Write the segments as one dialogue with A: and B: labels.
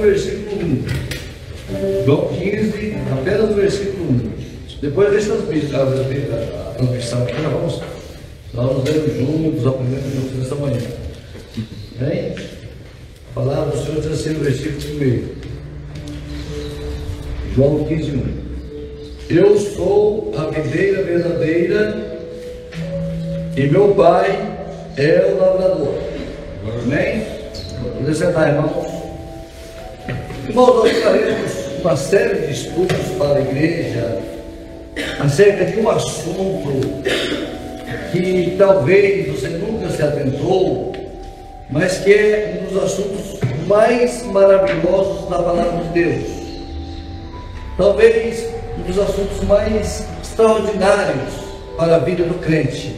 A: versículo 1. João 15, apenas no versículo 1. Depois deixa a, a, a transmissão aqui, vamos, nós vamos ler juntos, aprendendo juntos nessa manhã. Bem? A palavra do Senhor diz assim versículo 1. João 15, 1. Eu sou a videira verdadeira e meu pai é o lavrador. Amém? Vamos sentar, irmãos. Irmãos, nós faremos uma série de estudos para a igreja acerca de um assunto que talvez você nunca se atentou, mas que é um dos assuntos mais maravilhosos da palavra de Deus. Talvez um dos assuntos mais extraordinários para a vida do crente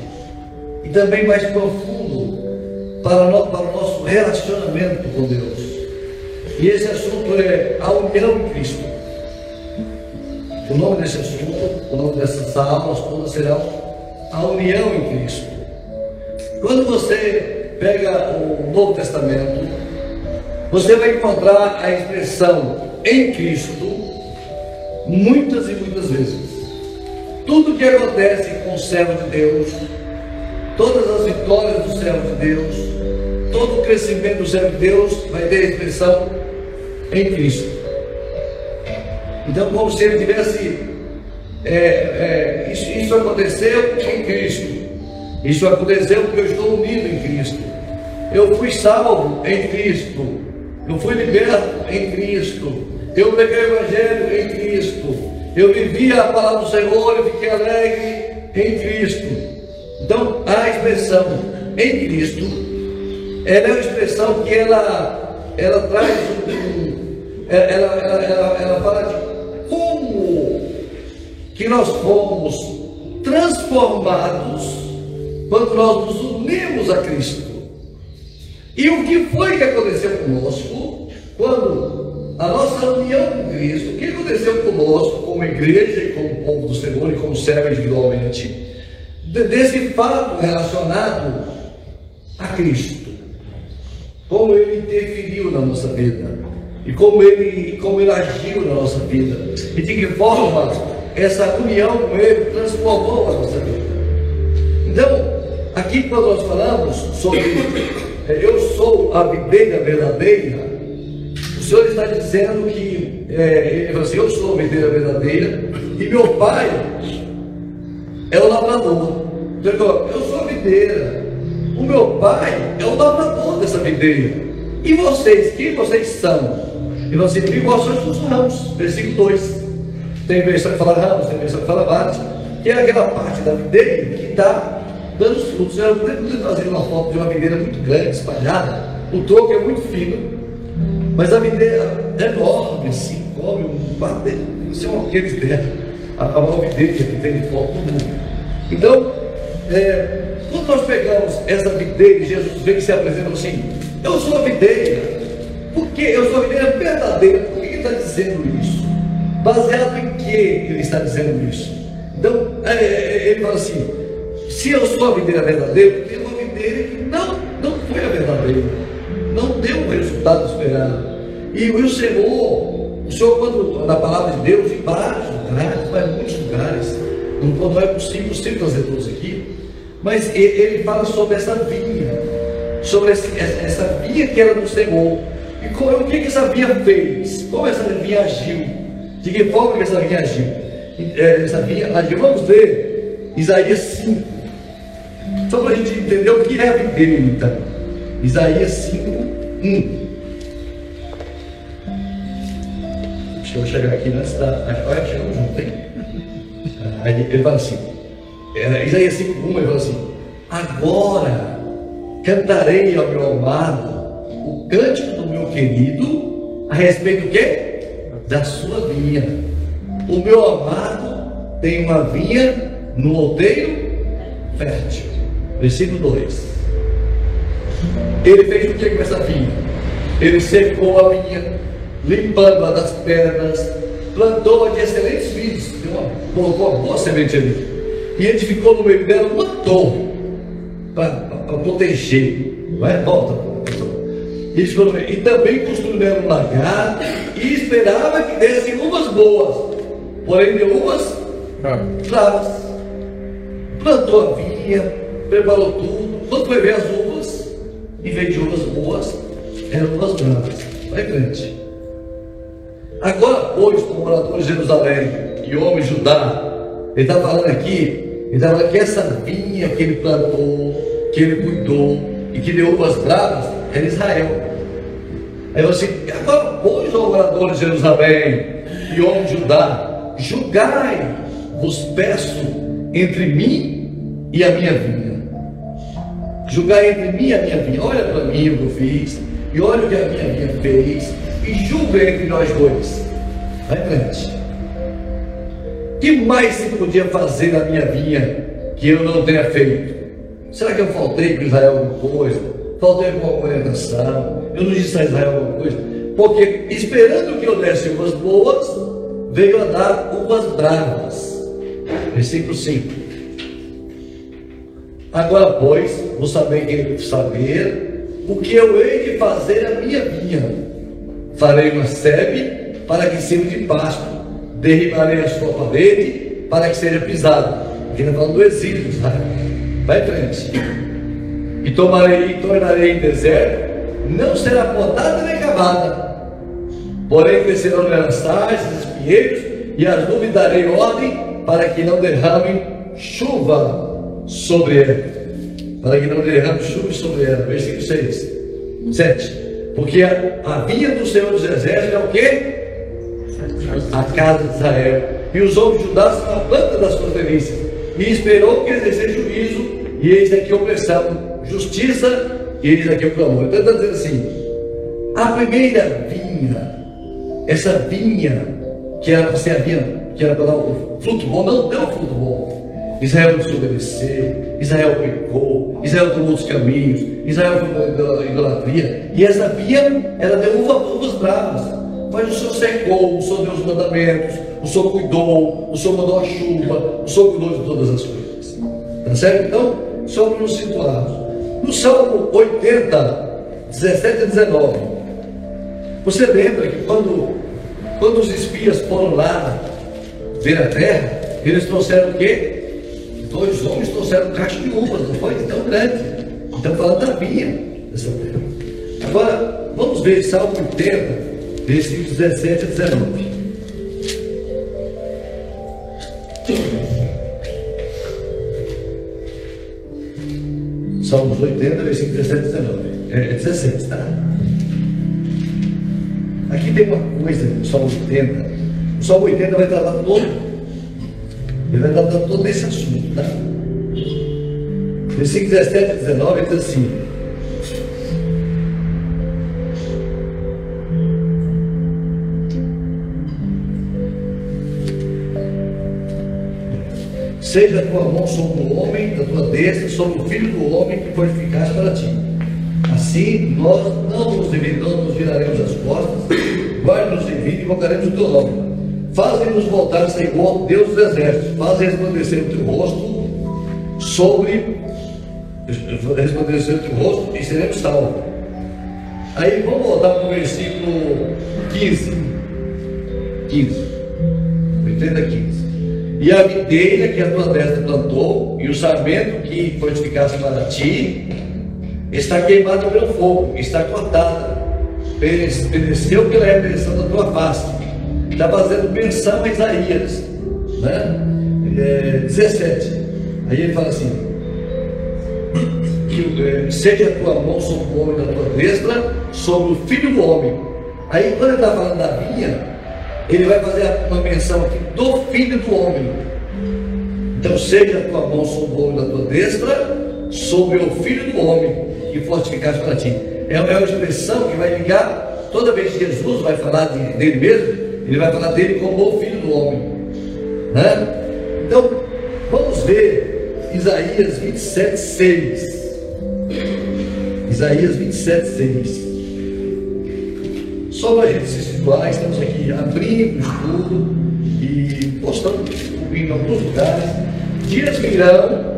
A: e também mais profundo para, no, para o nosso relacionamento com Deus. E esse assunto é a união em Cristo. O nome desse assunto, o nome dessas aulas todas serão a união em Cristo. Quando você pega o Novo Testamento, você vai encontrar a expressão em Cristo muitas e muitas vezes. Tudo que acontece com o servo de Deus, todas as vitórias do servo de Deus, todo o crescimento do servo de Deus vai ter a expressão em Cristo. Então, como se ele tivesse. É, é, isso, isso aconteceu em Cristo. Isso aconteceu porque eu estou unido em Cristo. Eu fui salvo em Cristo. Eu fui liberto em Cristo. Eu peguei o Evangelho em Cristo. Eu vivi a palavra do Senhor e fiquei alegre em Cristo. Então, a expressão em Cristo, ela é uma expressão que ela, ela traz um, ela, ela, ela, ela fala de como que nós fomos transformados quando nós nos unimos a Cristo. E o que foi que aconteceu conosco quando a nossa união com Cristo, o que aconteceu conosco como igreja e como povo do Senhor e como servo individualmente? desse fato relacionado a Cristo. Como ele interferiu na nossa vida. E como ele, como ele agiu na nossa vida. E de que forma essa união com ele transformou a nossa vida. Então, aqui quando nós falamos sobre é, eu sou a videira verdadeira, o Senhor está dizendo que é, assim, eu sou a videira verdadeira e meu pai é o lavrador. Então, eu sou a videira. O meu pai é o lavrador dessa videira. E vocês, quem vocês são? E você e vós sois os ramos. Versículo 2. Tem versão que fala ramos, tem versão que fala varas. Que é aquela parte da videira que está dando os frutos. Eu poderia trazer uma foto de uma videira muito grande, espalhada. O tronco é muito fino. Mas a videira é enorme, assim, come um bater. Isso é uma aqueles terra. A, maior videira que tem de foto do mundo. Então, é, quando nós pegamos essa videira, Jesus vem que se apresenta assim, eu sou a videira, porque eu sou a videira por que ele está dizendo isso? Baseado em que ele está dizendo isso? Então, é, é ele fala assim, se eu sou a videira verdadeira, tem uma videira que não, não foi a verdadeira, não deu o resultado esperado. E o Senhor, o Senhor, quando na palavra de Deus, em vários lugares, vai em muitos lugares, não, não é possível, possível trazer todos aqui, mas ele fala sobre essa vinha, sobre essa vinha que era do Senhor. E como, o que, que essa vinha fez? Como essa vinha agiu? De que forma que essa vinha agiu? É, essa vinha agiu. Vamos ver Isaías 5. Só para a gente entender o que é a videira. Isaías 5, 1. Deixa eu chegar aqui antes da. Olha, chegamos junto, hein? Aí ele fala assim. É, Isaías 5,1 ele fala assim: Agora cantarei ao meu amado cântico do meu querido a respeito do quê? Da sua vinha. O meu amado tem uma vinha no outeiro fértil. Versículo 2. Ele fez o que com essa vinha? Ele secou a vinha, limpando-a das pedras, plantou-a de excelentes vinhos, colocou uma boa semente ali e edificou no meio dela uma torre para proteger. Não é? Volta. E também construíram um lagar e esperava que dessem uvas boas, porém deu uvas bravas. Plantou a vinha, preparou tudo, quando foi ver as uvas, em vez de uvas boas, eram uvas bravas. Vai frente. Agora, pois, como morador de Jerusalém e homem Judá, ele está falando aqui, ele está falando que essa vinha que ele plantou, que ele cuidou e que deu uvas bravas, era Israel. Aí você, agora, pois, ó de Jerusalém e homem de Judá, julgai, vos peço, entre mim e a minha vinha. Julgai entre mim e a minha vinha. Olha para mim o que eu fiz, e olha o que a minha vinha fez, e julga entre nós dois. Vai frente. que mais se podia fazer na minha vinha que eu não tenha feito? Será que eu faltei para Israel alguma coisa? Faltei alguma orientação? Eu não disse a Israel alguma coisa? Porque esperando que eu desse uvas boas, veio a dar uvas bravas. Versículo 5. Agora, pois, vou saber, saber o que eu hei de fazer a minha vinha farei uma sebe para que sirva de pasto, derribarei a sua parede para que seja pisado. Aqui está falando do exílio, sabe? Vai em frente. E tomarei e tornarei em deserto, não será podada nem cavada. Porém crescerão lençais, espinheiros, e as nuvens darei ordem para que não derramem chuva sobre ela. Para que não derrame chuva sobre ela. Versículo 6. 7. Porque a, a via do Senhor dos Exércitos é o quê? A casa de Israel. E os homens Judá são a planta das suas delícias. E esperou que exercesse juízo, e eis aqui opressão, justiça, e eis aqui o clamor. Então está dizendo assim: a primeira vinha, essa vinha que era para ser a vinha, que era para dar o fruto bom, não deu fruto bom. Israel desobedeceu, Israel pecou, Israel tomou outros caminhos, Israel foi idolatria, e essa via era de uva, uvas bravas. Mas o Senhor secou, o Senhor deu os mandamentos, o Senhor cuidou, o Senhor mandou a chuva, o Senhor cuidou de todas as coisas. Tá certo? Então, somos nos situados. No Salmo 80, 17 e 19, você lembra que quando, quando os espias foram lá ver a terra, eles trouxeram o quê? dois homens trouxeram cacho de uvas, não foi? Tão grande. Então falando da vinha dessa terra. Agora, vamos ver Salmo 80, versículos 17 a 19. Salmos 80, versículo 17 a 19. É, é 17, tá? Aqui tem uma coisa no Salmo 80. O Salmo 80 vai tratar todo ele vai tratar todo esse assunto, tá? Versículo 17 e 19 diz assim. Seja a tua mão sobre o homem, a tua destra sobre o filho do homem que foi eficaz para ti. Assim nós não nos, não viraremos as costas, guarda-nos em vida e invocaremos o teu nome. Fazem-nos voltar, Senhor, Deus dos exércitos, fazem resplandecer o teu rosto sobre resplandecer o teu rosto e seremos salvos. Aí vamos voltar para o versículo 15. 15. 80, 15. E a videira que a tua destra plantou, e o sarmento que fortificaste para ti, está queimado pelo fogo, está cortada, pereceu pela repreensão da tua face está fazendo menção a Isaías, né? É, 17. Aí ele fala assim: que, é, seja a tua mão sobre o homem da tua destra, sobre o filho do homem. Aí quando ele está falando da vinha, ele vai fazer uma menção aqui do filho do homem. Então, seja a tua mão sobre o da tua destra, sobre o filho do homem, que fortificaste para ti. É uma expressão que vai ligar, toda vez que Jesus vai falar de, dele mesmo, ele vai falar dele como o filho do homem. Né? Então, vamos ver Isaías 27, 6. Isaías 27, 6. Só para a gente estamos aqui abrindo o estudo e postando em alguns lugares. Dias virão.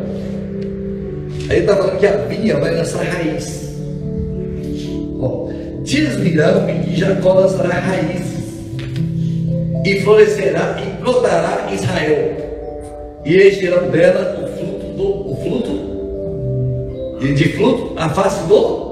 A: Aí está falando que a vinha vai nessa raiz. Ó, desvirão e de Jacó lançará raízes, e florescerá e brotará Israel, e encherão dela o fruto do o fruto, e de fruto a face do